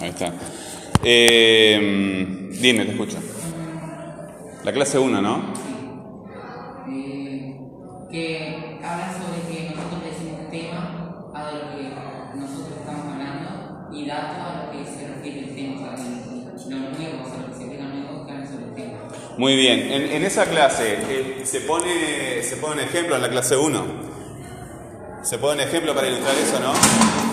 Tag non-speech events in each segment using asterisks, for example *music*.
ahí está. Eh, dime, te escucho. La clase 1, ¿no? eh, que habla sobre que nosotros decimos tema a lo que nosotros estamos hablando y dato a lo que se refiere el tema, o sea, lo nuevo, o sea, lo que se agrega nuevo que habla sobre el tema. Muy bien. En, en esa clase eh, se, pone, se pone un ejemplo en la clase 1. Se pone un ejemplo para ilustrar eso, ¿no?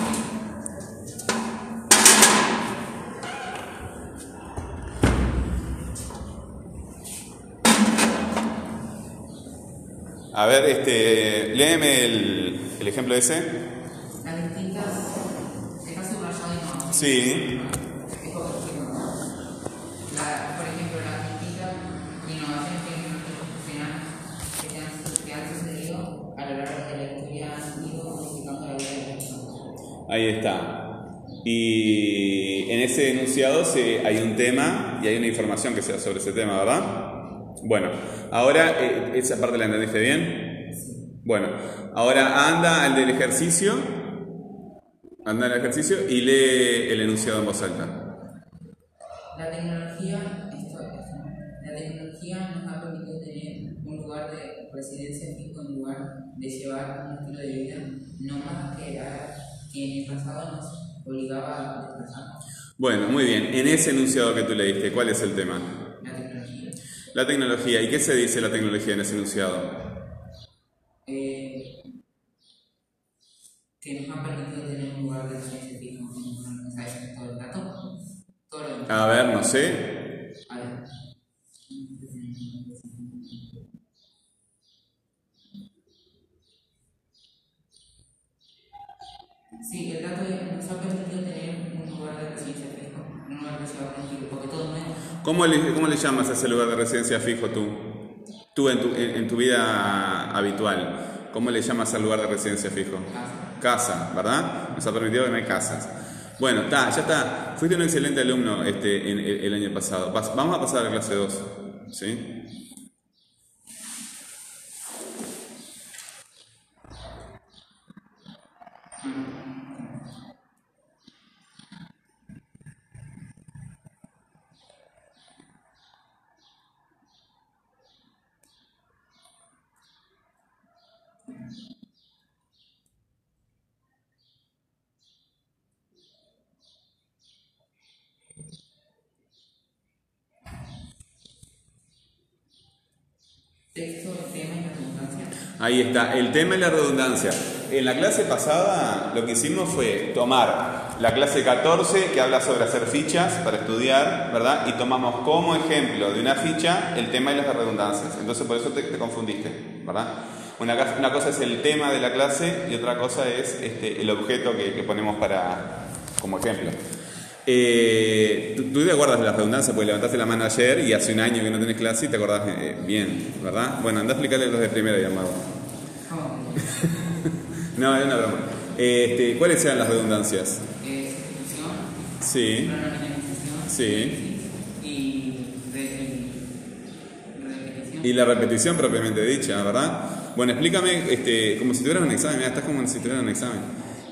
Ver, este, léeme el, el ejemplo ese. Las distintas, está subrayado y no. Sí. Es por ejemplo, la, por ejemplo, las distintas innovaciones tecnológicas que, se han- que han sucedido a lo largo de la historia han ido modificando la vida de las personas. Ahí está. Y en ese enunciado se, hay un tema y hay una información que sea sobre ese tema, ¿verdad? Bueno, ahora eh, esa parte la entendiste bien. Bueno, ahora anda al del ejercicio, anda al ejercicio y lee el enunciado en voz alta. La tecnología, esto, esto, la tecnología nos ha permitido tener un lugar de residencia fijo en lugar de llevar un estilo de vida nómada que, era- que en el pasado nos obligaba a desplazarnos. Bueno, muy bien. En ese enunciado que tú leíste, ¿cuál es el tema? La tecnología. ¿Y qué se dice la tecnología en ese enunciado? Eh, que nos ha permitido tener un lugar de residencia fijo en lugar de ¿sabes todo el dato? Todo lo demás. A ver, no sé. ¿Cómo le, ¿Cómo le llamas a ese lugar de residencia fijo tú? Tú en tu, en, en tu vida habitual, ¿cómo le llamas al lugar de residencia fijo? casa. Casa, ¿verdad? Nos ha permitido que no hay casas. Bueno, está, ya está. Fuiste un excelente alumno este, en- el, el año pasado. Vas- vamos a pasar a la clase 2. ¿Sí? Ahí está, el tema y la redundancia. En la clase pasada lo que hicimos fue tomar la clase 14 que habla sobre hacer fichas para estudiar, ¿verdad? Y tomamos como ejemplo de una ficha el tema y las redundancias. Entonces por eso te, te confundiste, ¿verdad? Una cosa es el tema de la clase y otra cosa es este, el objeto que, que ponemos para, como ejemplo. Eh, ¿tú, te acuerdas de las redundancias? Porque levantaste la mano ayer y hace un año que no tenés clase y te acordás eh, bien, ¿verdad? Bueno, anda a explicarle los de primero, ya, Mago. *laughs* No, es una broma. Este, ¿Cuáles eran las redundancias? Eh, sustitución, Sí, pronominalización sí. y la repetición propiamente dicha, ¿verdad? Bueno, explícame, este, como si tuvieras un examen, mira, estás como si tuvieras un examen.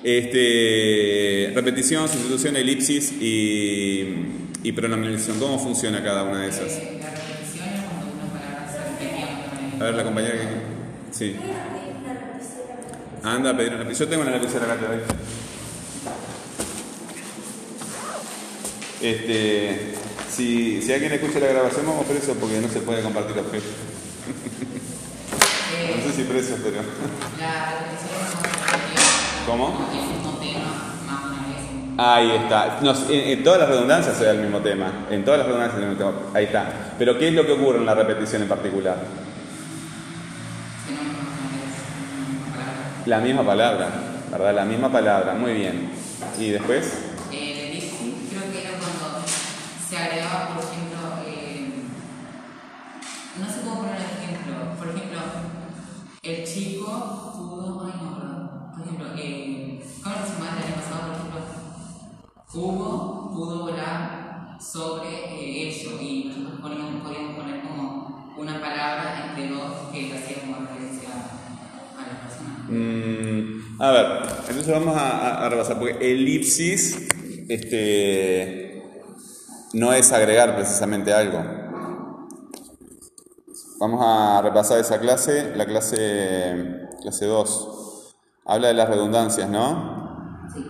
Este, repetición, sustitución, elipsis y, y pronominalización. ¿Cómo funciona cada una de esas? Eh, la repetición es cuando una palabra se. A ver, la compañera que... Sí. Anda a pedir una lapicera. Yo tengo una lapicera acá, te doy. Este, si, si alguien escucha la grabación, vamos preso porque no se puede compartir objetos. *laughs* Eh, No sé si preso, pero. La repetición ¿Cómo? el mismo tema más de una vez. Ahí está. No, en, en todas las redundancias se da el mismo tema. En todas las redundancias se da el mismo tema. Ahí está. Pero ¿qué es lo que ocurre en la repetición en particular? La misma palabra, ¿verdad? La misma palabra. Muy bien. ¿Y después? Elipsis creo que era cuando se agregaba, por ejemplo, eh, no sé cómo poner el ejemplo. Por ejemplo, el chico eh, ¿cómo se llama el año pasado? Por ejemplo, Hugo pudo volar sobre eh, ello y nosotros poníamos- podíamos poner como una palabra entre dos que hacía como referencia a la persona. Mm, a ver, entonces vamos a, a- repasar, porque elipsis este, no es agregar precisamente algo. Vamos a repasar esa clase, la clase, clase 2. Habla de las redundancias, ¿no? Sí.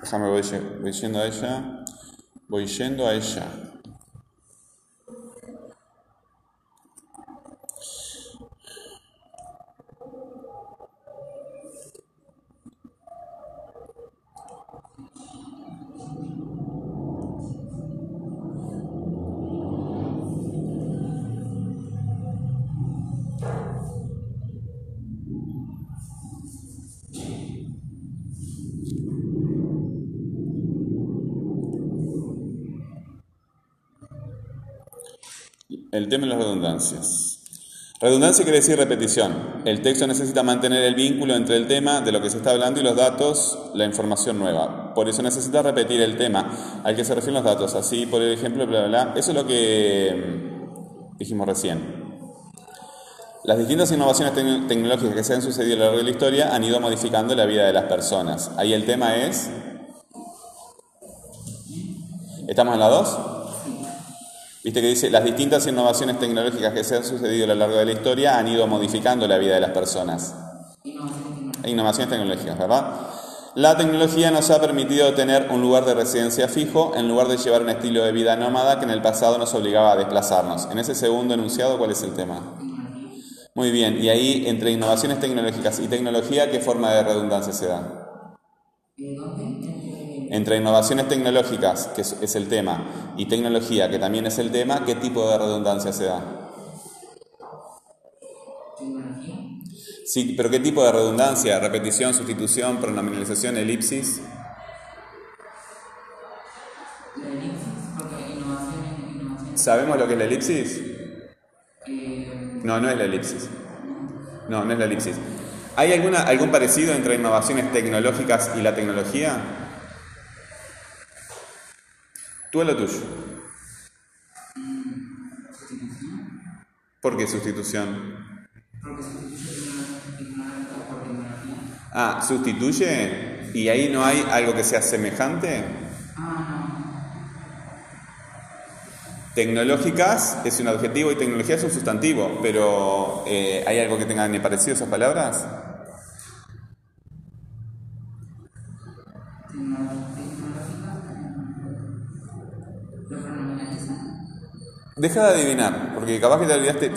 Déjame, voy, voy yendo a ella. Voy yendo a ella. El tema de las redundancias. Redundancia quiere decir repetición. El texto necesita mantener el vínculo entre el tema de lo que se está hablando y los datos, la información nueva. Por eso necesita repetir el tema al que se refieren los datos. Así, por ejemplo, bla, bla, bla. Eso es lo que mm, dijimos recién. Las distintas innovaciones tecnológicas que se han sucedido a lo largo de la historia han ido modificando la vida de las personas. Ahí el tema es... ¿Estamos en la 2? Viste que dice, las distintas innovaciones tecnológicas que se han sucedido a lo largo de la historia han ido modificando la vida de las personas. Innovaciones tecnológicas, ¿verdad? La tecnología nos ha permitido tener un lugar de residencia fijo en lugar de llevar un estilo de vida nómada que en el pasado nos obligaba a desplazarnos. En ese segundo enunciado, ¿cuál es el tema? Muy bien, y ahí entre innovaciones tecnológicas y tecnología, ¿qué forma de redundancia se da? Entre innovaciones tecnológicas, que es, el tema, y tecnología, que también es el tema, ¿qué tipo de redundancia se da? Sí, pero ¿qué tipo de redundancia? ¿Repetición, sustitución, pronominalización, elipsis? ¿Sabemos lo que es la elipsis? No, no es la elipsis. No, no es la elipsis. ¿Hay alguna, algún parecido entre innovaciones tecnológicas y la tecnología? Tú a lo tuyo. ¿Por qué sustitución? Ah, sustituye y ahí no hay algo que sea semejante. Tecnológicas es un adjetivo y tecnología es un sustantivo, pero eh, ¿hay algo que tenga ni parecido esas palabras? Deja de adivinar, porque capaz que te olvidaste.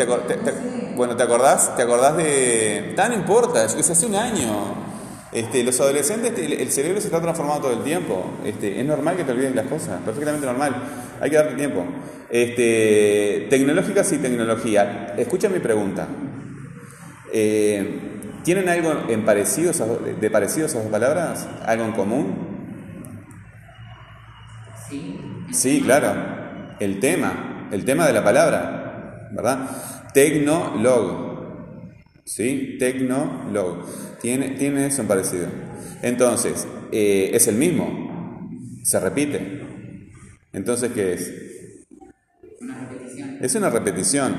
bueno, ¿te acordás? ¿Te acordás de.? Tan importa, es hace un año. Este, los adolescentes, el cerebro se está transformando todo el tiempo. Este, es normal que te olvides las cosas, perfectamente normal. Hay que darte tiempo. Este, tecnológicas y tecnología. Escucha mi pregunta. Eh, ¿Tienen algo en parecido, de parecido esas dos palabras? ¿Algo en común? Sí. Sí, claro. El tema el tema de la palabra, ¿verdad? Tecnolog. ¿Sí? Tecnolog. Tiene, tiene eso en parecido. Entonces, eh, es el mismo. Se repite. Entonces, ¿qué es? Una repetición. Es una repetición.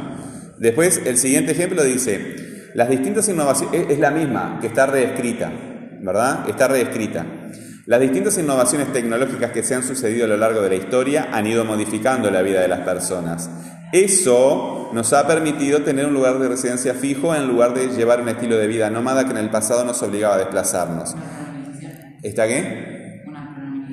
Después, el siguiente ejemplo dice, las distintas innovaciones, es la misma, que está reescrita, ¿verdad? Está reescrita. Las distintas innovaciones tecnológicas que se han sucedido a lo largo de la historia han ido modificando la vida de las personas. Eso nos ha permitido tener un lugar de residencia fijo en lugar de llevar un estilo de vida nómada que en el pasado nos obligaba a desplazarnos. ¿Está qué?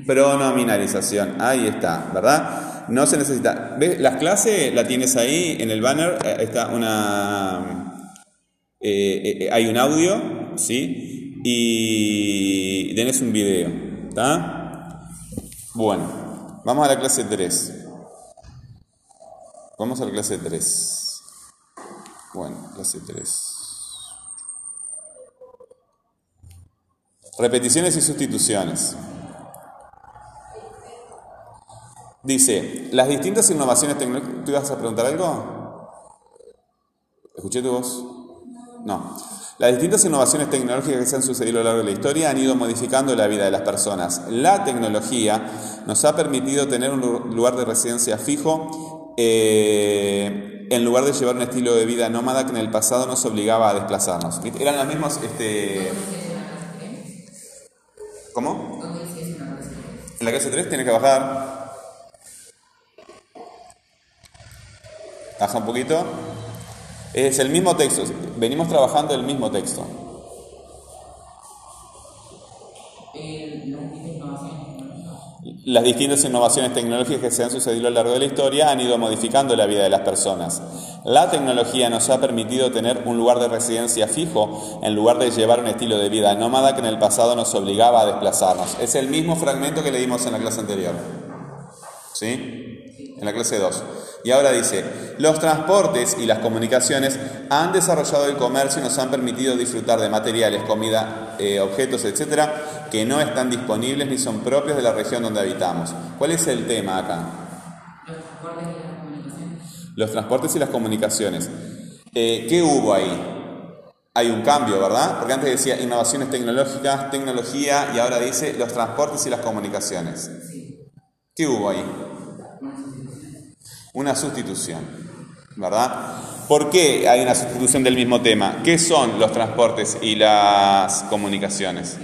Pronominalización. Ahí está, ¿verdad? No se necesita. ¿Ves? Las clases la tienes ahí en el banner. Eh, está una. Eh, eh, hay un audio, ¿sí? Y tenés un video. ¿Está? Bueno, vamos a la clase 3. Vamos a la clase 3. Bueno, clase 3. Repeticiones y sustituciones. Dice, las distintas innovaciones tecnológicas... ¿Tú ibas a preguntar algo? ¿Escuché tu voz? No. Las distintas innovaciones tecnológicas que se han sucedido a lo largo de la historia han ido modificando la vida de las personas. La tecnología nos ha permitido tener un lugar de residencia fijo eh, en lugar de llevar un estilo de vida nómada que en el pasado nos obligaba a desplazarnos. Eran los mismos... Este... ¿Cómo? En la clase 3 tienes que bajar. Baja un poquito. Es el mismo texto. Venimos trabajando el mismo texto. Las distintas innovaciones tecnológicas que se han sucedido a lo largo de la historia han ido modificando la vida de las personas. La tecnología nos ha permitido tener un lugar de residencia fijo en lugar de llevar un estilo de vida nómada que en el pasado nos obligaba a desplazarnos. Es el mismo fragmento que leímos en la clase anterior. ¿Sí? En la clase 2. Y ahora dice, los transportes y las comunicaciones han desarrollado el comercio y nos han permitido disfrutar de materiales, comida, eh, objetos, etcétera, que no están disponibles ni son propios de la región donde habitamos. ¿Cuál es el tema acá? Los transportes y las comunicaciones. Eh, ¿Qué hubo ahí? Hay un cambio, ¿verdad? Porque antes decía innovaciones tecnológicas, tecnología, y ahora dice los transportes y las comunicaciones. ¿Qué hubo ahí? Una sustitución, ¿verdad? ¿Por qué hay una sustitución del mismo tema? ¿Qué son los transportes y las comunicaciones?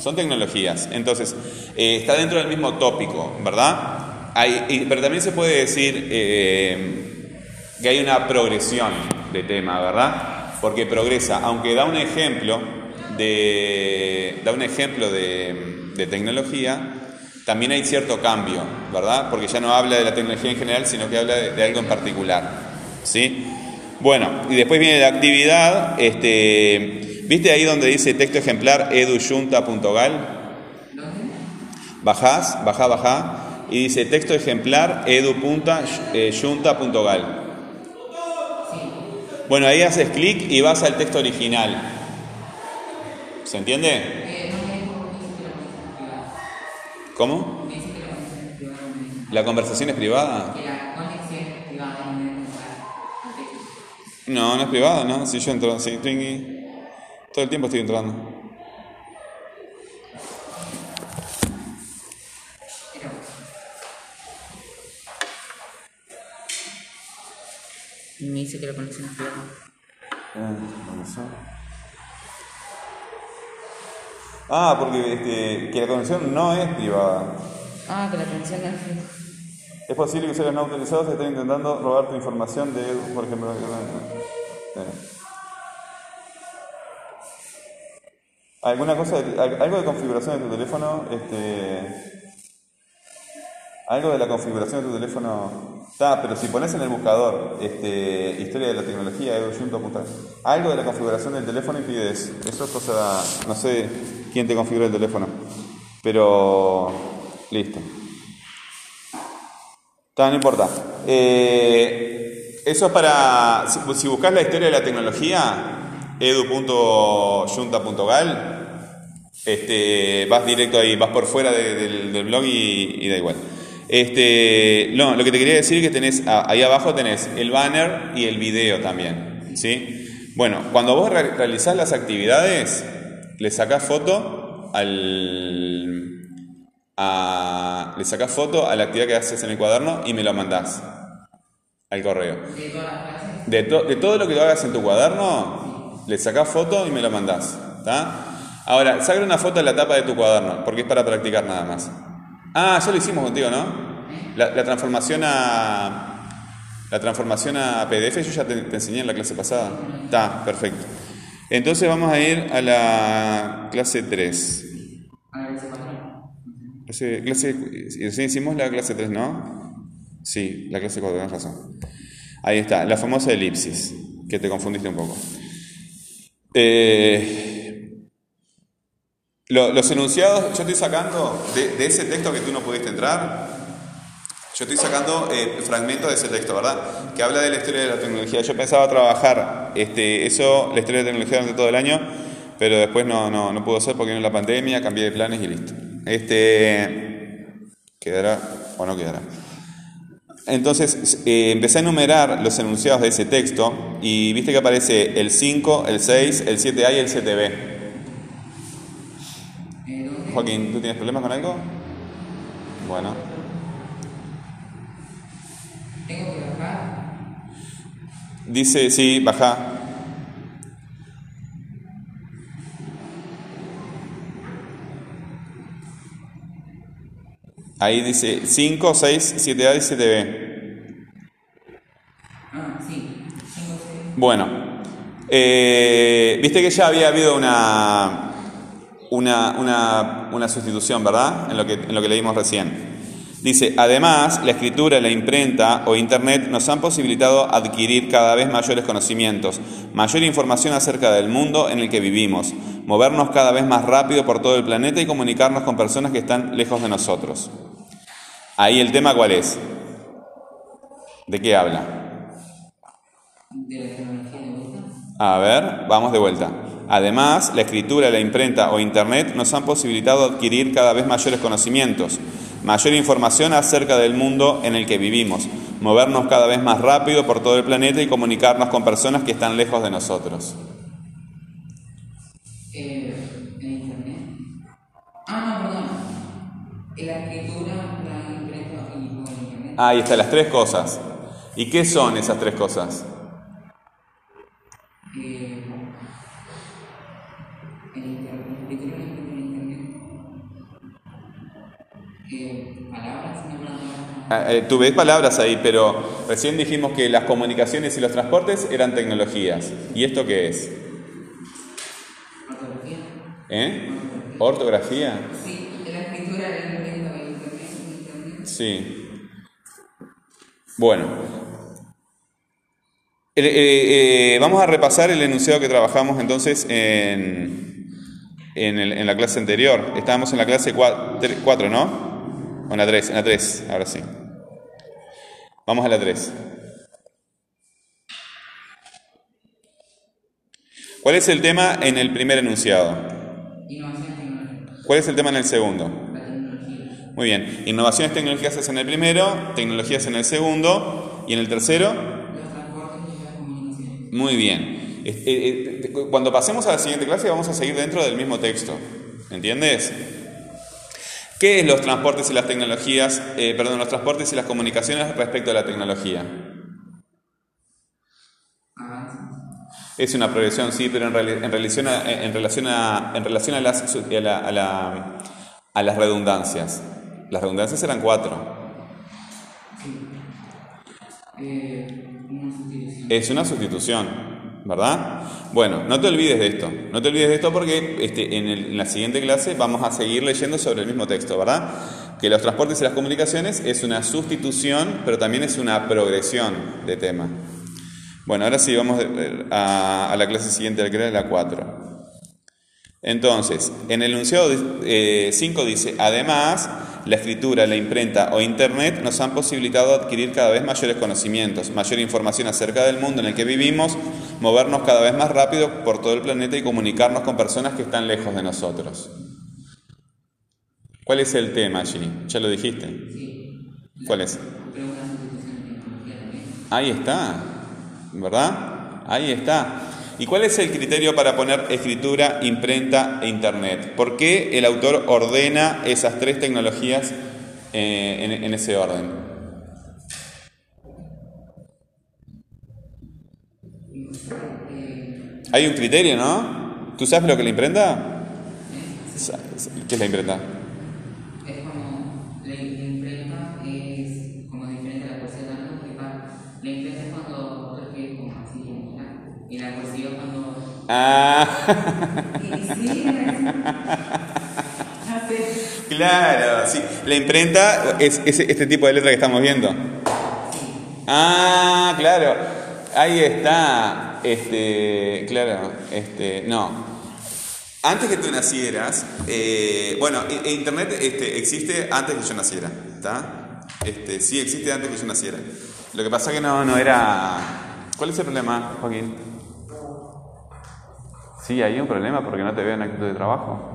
Son tecnologías. Entonces, eh, está dentro del mismo tópico, ¿verdad? Pero también se puede decir eh, que hay una progresión de tema, ¿verdad? Porque progresa, aunque da un ejemplo de, da un ejemplo de, de tecnología, también hay cierto cambio, ¿verdad? Porque ya no habla de la tecnología en general, sino que habla de, algo en particular. ¿Sí? Bueno, y después viene la actividad. Este, ¿Viste ahí donde dice texto ejemplar eduyunta.gal? Bajás, bajá, bajá. Y dice texto ejemplar edu.junta.gal. Bueno, ahí haces clic y vas al texto original. ¿Se entiende? ¿Cómo? ¿La conversación es privada? No, no es privada, ¿no? Si yo entro, si estoy todo el tiempo estoy entrando. Me dice que la conexión es privada. Ah, ah, porque este, que la conexión no es privada. Ah, que la conexión no es privada. Es posible que usuarios no autorizados estén intentando robar tu información de, por ejemplo. ¿Alguna cosa, algo de configuración de tu teléfono? Este, algo de la configuración de tu teléfono. Está, pero si pones en el buscador este, historia de la tecnología, algo de la configuración del teléfono impide eso. Eso es cosa. No sé quién te configura el teléfono. Pero. Listo. Está, no. Eh, eso es para. Si, si buscas la historia de la tecnología, edu.junta.gal, este, vas directo ahí, vas por fuera del, blog y, da igual. Este, no, lo que te quería decir es que tenés, ahí abajo tenés el banner y el video también, ¿sí? Bueno, cuando vos realizás las actividades, le sacás foto al... le sacás foto a la actividad que haces en el cuaderno y me lo mandás al correo. De, de todo lo que hagas en tu cuaderno, le sacás foto y me lo mandás. Ahora, saca una foto de la tapa de tu cuaderno, porque es para practicar nada más. Ah, ya lo hicimos contigo, ¿no? La, transformación a. La transformación a PDF yo ya te, enseñé en la clase pasada. Está, perfecto. Entonces vamos a ir a la clase 3. Clase, clase, hicimos la clase 3, ¿no? Sí, la clase 4, tienes razón. Ahí está, la famosa elipsis, que te confundiste un poco. Eh, los enunciados, yo estoy sacando de, ese texto que tú no pudiste entrar, yo estoy sacando eh, fragmentos de ese texto, ¿verdad? Que habla de la historia de la tecnología. Yo pensaba trabajar este, eso, la historia de la tecnología durante todo el año, pero después no, no, no pudo ser porque vino la pandemia, cambié de planes y listo. Este, ¿Quedará o no quedará? Entonces eh, empecé a enumerar los enunciados de ese texto y viste que aparece el 5, el 6, el 7A y el 7B. Joaquín, ¿tú tienes problemas con algo? Bueno. ¿Tengo que bajar? Dice, sí, baja. Ahí dice 5, 6, 7A y 7B. Ah, sí. Cinco. Bueno, eh, viste que ya había habido una, una, una, una sustitución, ¿verdad? En lo, que, en lo que leímos recién. Dice, además, la escritura, la imprenta o Internet nos han posibilitado adquirir cada vez mayores conocimientos, mayor información acerca del mundo en el que vivimos, movernos cada vez más rápido por todo el planeta y comunicarnos con personas que están lejos de nosotros. Ahí el tema cuál es? ¿De qué habla? De la tecnología de vuelta. A ver, vamos de vuelta. Además, la escritura, la imprenta o Internet nos han posibilitado adquirir cada vez mayores conocimientos, mayor información acerca del mundo en el que vivimos, movernos cada vez más rápido por todo el planeta y comunicarnos con personas que están lejos de nosotros. Eh, en internet. Ah, no, perdón. En la escritura, la imprenta y luego el internet. Ahí están las tres cosas. ¿Y qué son esas tres cosas? Ah, eh, Tú ves palabras ahí, pero recién dijimos que las comunicaciones y los transportes eran tecnologías. ¿Y esto qué es? Ortografía. ¿Eh? ¿Ortografía? Sí, la escritura, la. Sí. Bueno. Eh, eh, eh, vamos a repasar el enunciado que trabajamos entonces en, en, el- en la clase anterior. Estábamos en la clase 4, ¿no? O en la 3, en la 3, ahora sí. Vamos a la 3. ¿Cuál es el tema en el primer enunciado? ¿Cuál es el tema en el segundo? La tecnología. Muy bien. Innovaciones tecnológicas es en el primero, tecnologías en el segundo y en el tercero. Los transportes y las comunicaciones. Muy bien. Eh, eh, Cuando pasemos a la siguiente clase vamos a seguir dentro del mismo texto. ¿Entiendes? ¿Qué es los transportes y las tecnologías? eh, perdón, los transportes y las comunicaciones respecto a la tecnología. Es una progresión, sí, pero en, relación a, en relación a, en relación a las, a, la- a la- a las redundancias. Las redundancias eran cuatro. Eh, una. Es una sustitución, ¿verdad? Bueno, no te olvides de esto. No te olvides de esto porque este, en, la siguiente clase vamos a seguir leyendo sobre el mismo texto, ¿verdad? Que los transportes y las comunicaciones es una sustitución, pero también es una progresión de tema. Bueno, ahora sí, vamos a, la clase siguiente, la que era la 4. Entonces, en el enunciado 5 dice, además, la escritura, la imprenta o Internet nos han posibilitado adquirir cada vez mayores conocimientos, mayor información acerca del mundo en el que vivimos, movernos cada vez más rápido por todo el planeta y comunicarnos con personas que están lejos de nosotros. ¿Cuál es el tema allí? ¿Ya lo dijiste? Sí. ¿Cuál es? Ahí está, ¿verdad? Ahí está. ¿Y cuál es el criterio para poner escritura, imprenta e internet? ¿Por qué el autor ordena esas tres tecnologías eh, en, en ese orden? Hay un criterio, ¿no? ¿Tú sabes lo que es la imprenta? ¿Qué es la imprenta? es como la, imprenta es como diferente a la poesía tanto que la imprenta es cuando tú escribes como así y la poesía es cuando Ah, *laughs* *laughs* claro, sí. La imprenta es, es este tipo de letra que estamos viendo. Ah, claro. Ahí está. Este, claro, este, no. Antes que tú nacieras, eh, bueno, i- Internet este, existe antes que yo naciera, ¿está? Este, sí existe antes que yo naciera. Lo que pasa que no, no era... ¿Cuál es el problema, Joaquín? Sí, hay un problema porque no te veo en actitud de trabajo.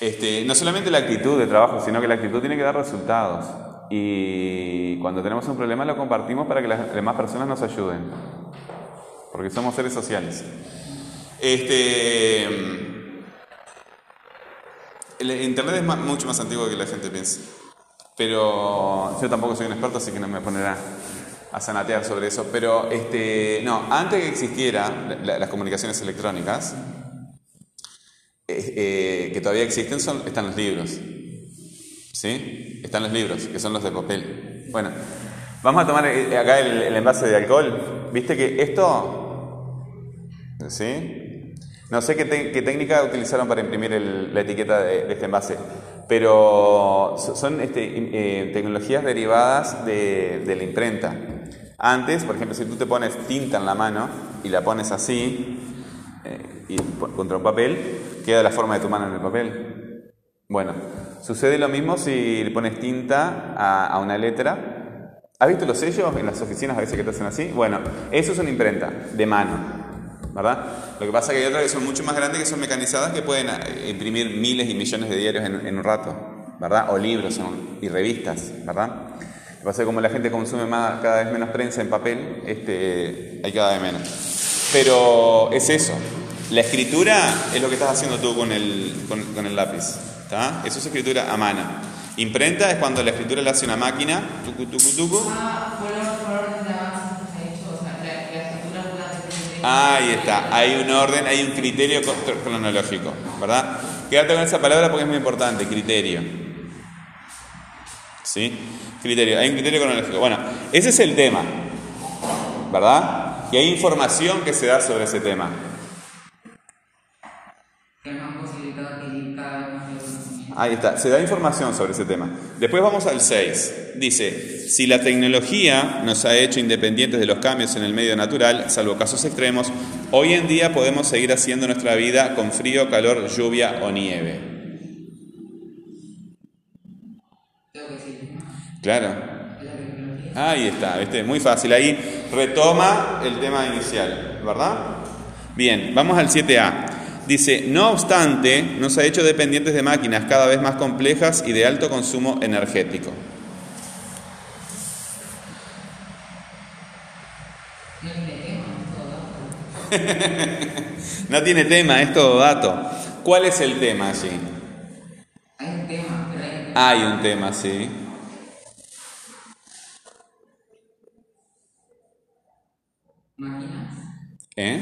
Este, no solamente la actitud de trabajo, sino que la actitud tiene que dar resultados. Y cuando tenemos un problema lo compartimos para que las demás personas nos ayuden. Porque somos seres sociales. Este, el Internet es ma- mucho más antiguo que la gente piensa. Pero yo tampoco soy un experto, así que no me ponerá a zanatear sobre eso. Pero este, no, antes que existieran la- las comunicaciones electrónicas, eh, que todavía existen son, están los libros. ¿Sí? Están los libros, que son los de papel. Bueno, vamos a tomar acá el, envase de alcohol. ¿Viste que esto... ¿Sí? No sé qué, técnica utilizaron para imprimir la etiqueta de, este envase, pero son este, eh, tecnologías derivadas de, de la imprenta. Antes, por ejemplo, si tú te pones tinta en la mano y la pones así, eh, y contra un papel, queda la forma de tu mano en el papel. Bueno, sucede lo mismo si le pones tinta a, una letra. ¿Has visto los sellos en las oficinas a veces que te hacen así? Bueno, eso es una imprenta de mano, ¿verdad? Lo que pasa es que hay otras que son mucho más grandes, que son mecanizadas, que pueden eh, imprimir miles y millones de diarios en, un rato, ¿verdad? O libros y revistas, ¿verdad? Lo que pasa es que como la gente consume más, cada vez menos prensa en papel, este, hay cada vez menos. Pero es eso, la escritura es lo que estás haciendo tú con el, con, el lápiz. ¿Está? Eso es escritura a mano. Imprenta es cuando la escritura la hace una máquina, tucu, tucu, tucu. Ahí está, hay un orden, hay un criterio cronológico, ¿verdad? Quédate con esa palabra porque es muy importante, criterio. ¿Sí? Criterio, hay un criterio cronológico. Bueno, ese es el tema, ¿verdad? Y hay información que se da sobre ese tema. Ahí está, se da información sobre ese tema. Después vamos al 6. Dice, si la tecnología nos ha hecho independientes de los cambios en el medio natural, salvo casos extremos, hoy en día podemos seguir haciendo nuestra vida con frío, calor, lluvia o nieve. Claro. Ahí está, ¿viste? muy fácil. Ahí retoma el tema inicial, ¿verdad? Bien, vamos al 7A. Dice, no obstante, nos ha hecho dependientes de máquinas cada vez más complejas y de alto consumo energético. *laughs* no tiene tema, es todo dato. ¿Cuál es el tema allí? Hay un tema, hay... un tema, sí. ¿Máquinas? ¿Eh?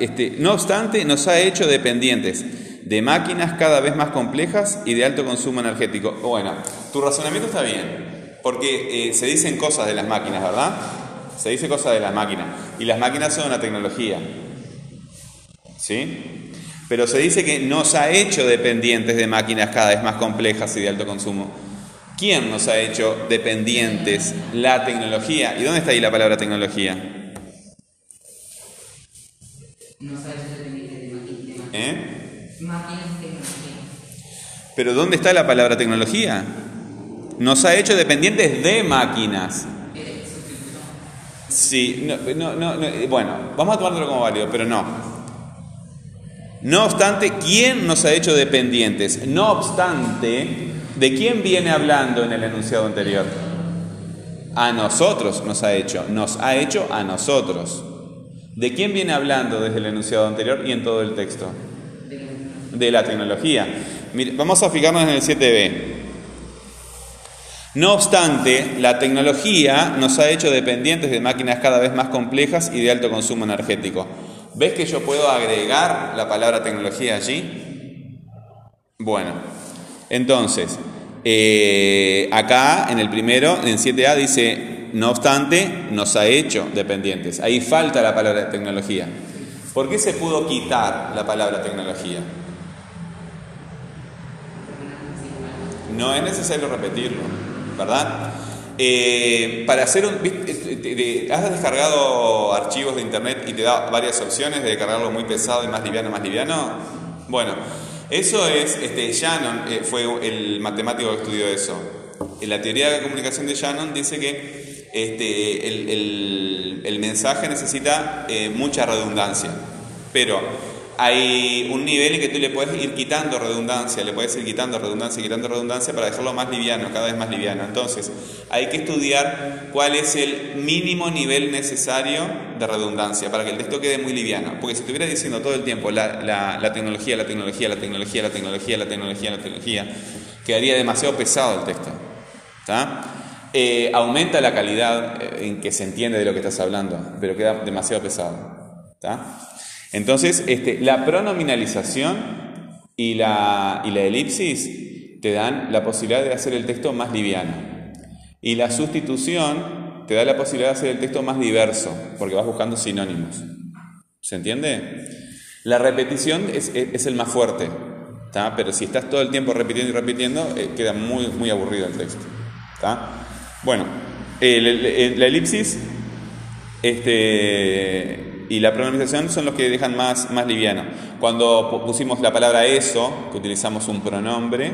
Este, no obstante, nos ha hecho dependientes de máquinas cada vez más complejas y de alto consumo energético. Bueno, tu razonamiento está bien, porque eh, se dicen cosas de las máquinas, ¿verdad? Se dice cosas de las máquinas. Y las máquinas son una tecnología. ¿Sí? Pero se dice que nos ha hecho dependientes de máquinas cada vez más complejas y de alto consumo. ¿Quién nos ha hecho dependientes? La tecnología. ¿Y dónde está ahí la palabra tecnología? ¿Eh? Pero ¿dónde está la palabra tecnología? Nos ha hecho dependientes de máquinas. Sí, no, no, no, bueno, vamos a tomarlo como válido, pero no. No obstante, ¿quién nos ha hecho dependientes? No obstante, ¿de quién viene hablando en el enunciado anterior? A nosotros nos ha hecho, nos ha hecho a nosotros. ¿De quién viene hablando desde el enunciado anterior y en todo el texto? De la tecnología. vamos a fijarnos en el 7b. No obstante, la tecnología nos ha hecho dependientes de máquinas cada vez más complejas y de alto consumo energético. ¿Ves que yo puedo agregar la palabra tecnología allí? Bueno, entonces, eh, acá en el primero, en 7a, dice no obstante, nos ha hecho dependientes. Ahí falta la palabra tecnología. ¿Por qué se pudo quitar la palabra tecnología? No es necesario repetirlo, ¿verdad? Eh, para hacer un... ¿Has descargado archivos de internet y te da varias opciones de cargarlo muy pesado y más liviano, más liviano? Bueno, eso es, este, Shannon eh, fue el matemático que estudió eso. En la teoría de la comunicación de Shannon dice que este, el, mensaje necesita eh, mucha redundancia, pero hay un nivel en que tú le puedes ir quitando redundancia, le puedes ir quitando redundancia, quitando redundancia para dejarlo más liviano, cada vez más liviano. Entonces, hay que estudiar cuál es el mínimo nivel necesario de redundancia para que el texto quede muy liviano. Porque si estuviera diciendo todo el tiempo la, la tecnología, la tecnología, la tecnología, la tecnología, la tecnología, la tecnología, quedaría demasiado pesado el texto. ¿Está? Eh, aumenta la calidad eh, en que se entiende de lo que estás hablando, pero queda demasiado pesado. Entonces, este, la pronominalización y la, y la elipsis te dan la posibilidad de hacer el texto más liviano. Y la sustitución te da la posibilidad de hacer el texto más diverso, porque vas buscando sinónimos. ¿Se entiende? La repetición es, el más fuerte, pero si estás todo el tiempo repitiendo y repitiendo, eh, queda muy, muy aburrido el texto. Bueno, la elipsis este, y la pronunciación son los que dejan más, más liviano. Cuando pusimos la palabra eso, que utilizamos un pronombre,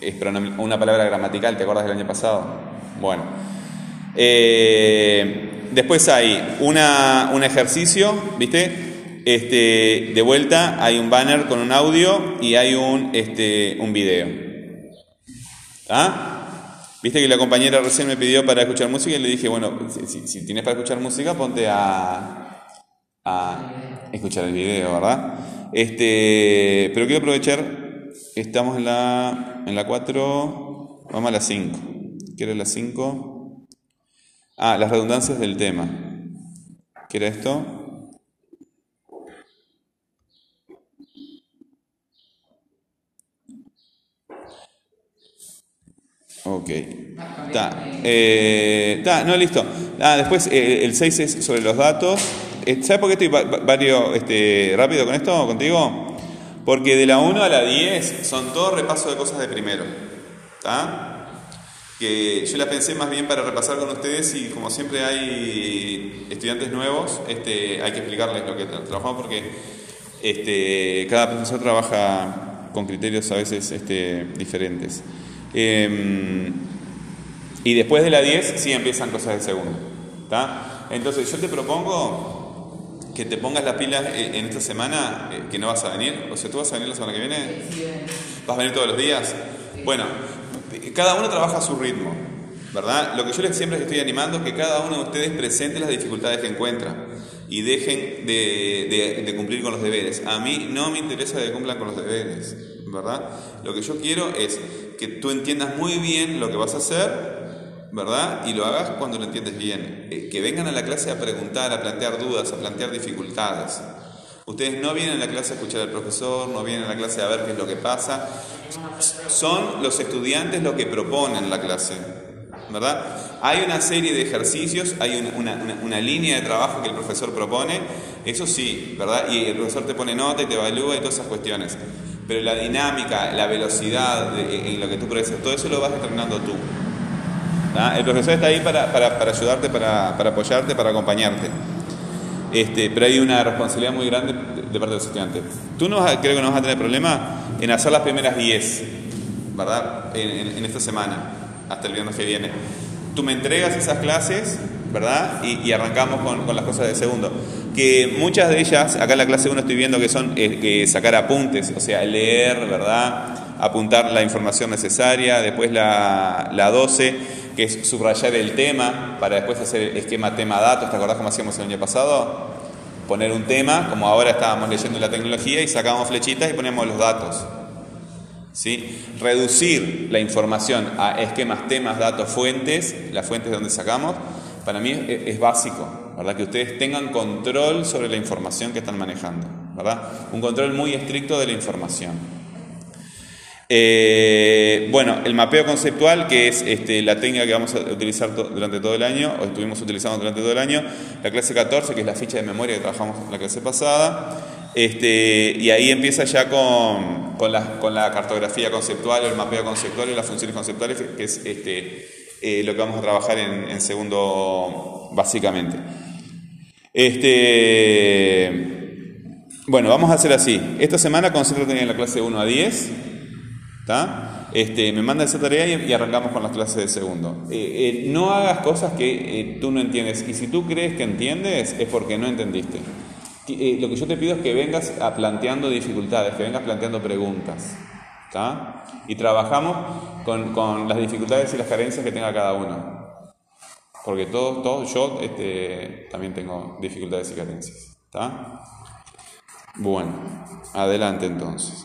es una palabra gramatical, ¿te acuerdas del año pasado? Bueno. Eh, después hay un ejercicio, ¿viste? Este, de vuelta hay un banner con un audio y hay un, este, un video. ¿Ah? Viste que la compañera recién me pidió para escuchar música y le dije, bueno, si, tienes para escuchar música, ponte a, a escuchar el video, ¿verdad? Este, pero quiero aprovechar, estamos en la, en la 4, vamos a la 5. ¿Qué era la 5? Ah, las redundancias del tema. ¿Qué era esto? Ok. Está. Eh, no, listo. Ah, después eh, el 6 es sobre los datos. Eh, ¿Sabes por qué estoy varios, este, rápido con esto, contigo? Porque de la 1 a la 10 son todos repasos de cosas de primero. ¿Está? Que yo la pensé más bien para repasar con ustedes y como siempre hay estudiantes nuevos, este, hay que explicarles lo que trabajamos porque este, cada profesor trabaja con criterios a veces este, diferentes. Em, y después de la 10 sí empiezan cosas de segundo. Entonces yo te propongo que te pongas las pilas eh, en esta semana, eh, que no vas a venir. O sea, ¿tú vas a venir la semana que viene? ¿Vas a venir todos los días? Bueno, cada uno trabaja a su ritmo, ¿verdad? Lo que yo les siempre estoy animando es que cada uno de ustedes presente las dificultades que encuentra y dejen de, de cumplir con los deberes. A mí no me interesa que cumplan con los deberes, ¿verdad? Lo que yo quiero es que tú entiendas muy bien lo que vas a hacer, ¿verdad? Y lo hagas cuando lo entiendes bien. Eh, que vengan a la clase a preguntar, a plantear dudas, a plantear dificultades. Ustedes no vienen a la clase a escuchar al profesor, no vienen a la clase a ver qué es lo que pasa. Son los estudiantes los que proponen la clase, ¿verdad? Hay una serie de ejercicios, hay una, línea de trabajo que el profesor propone, eso sí, ¿verdad? Y el profesor te pone nota y te evalúa y todas esas cuestiones pero la dinámica, la velocidad en lo que tú progresas, todo eso lo vas determinando tú. El profesor está ahí para, ayudarte, para, apoyarte, para acompañarte. Este, pero hay una responsabilidad muy grande de, parte de los estudiantes. Tú no creo que no vas a tener problema en hacer las primeras 10, ¿verdad? En, esta semana, hasta el viernes que viene. Tú me entregas esas clases, ¿verdad? Y, arrancamos con, con las cosas de segundo que muchas de ellas, acá en la clase 1 estoy viendo que son eh, sacar apuntes, o sea, leer, ¿verdad? Apuntar la información necesaria, después la, la 12, que es subrayar el tema, para después hacer esquema tema-datos, ¿te acordás cómo hacíamos el año pasado? Poner un tema, como ahora estábamos leyendo la tecnología, y sacamos flechitas y ponemos los datos. ¿Sí? Reducir la información a esquemas, temas, datos, fuentes, las fuentes de donde sacamos, para mí es básico. ¿Verdad? Que ustedes tengan control sobre la información que están manejando, ¿verdad? Un control muy estricto de la información. Eh, bueno, el mapeo conceptual, que es este, la técnica que vamos a utilizar durante todo el año, o estuvimos utilizando durante todo el año, la clase 14, que es la ficha de memoria que trabajamos en la clase pasada, este, y ahí empieza ya con, con, la, cartografía conceptual, el mapeo conceptual y las funciones conceptuales, que es este, eh, lo que vamos a trabajar en segundo, básicamente. Este, bueno, vamos a hacer así. Esta semana concéntrate en la clase 1 a 10. Este, me manda esa tarea y, arrancamos con las clases de segundo. Eh, eh, no hagas cosas que eh, tú no entiendes. Y si tú crees que entiendes, es porque no entendiste. lo que yo te pido es que vengas a planteando dificultades, que vengas planteando preguntas. Y trabajamos con las dificultades y las carencias que tenga cada uno. Porque todos, todos yo este, también tengo dificultades y carencias. Bueno, adelante entonces.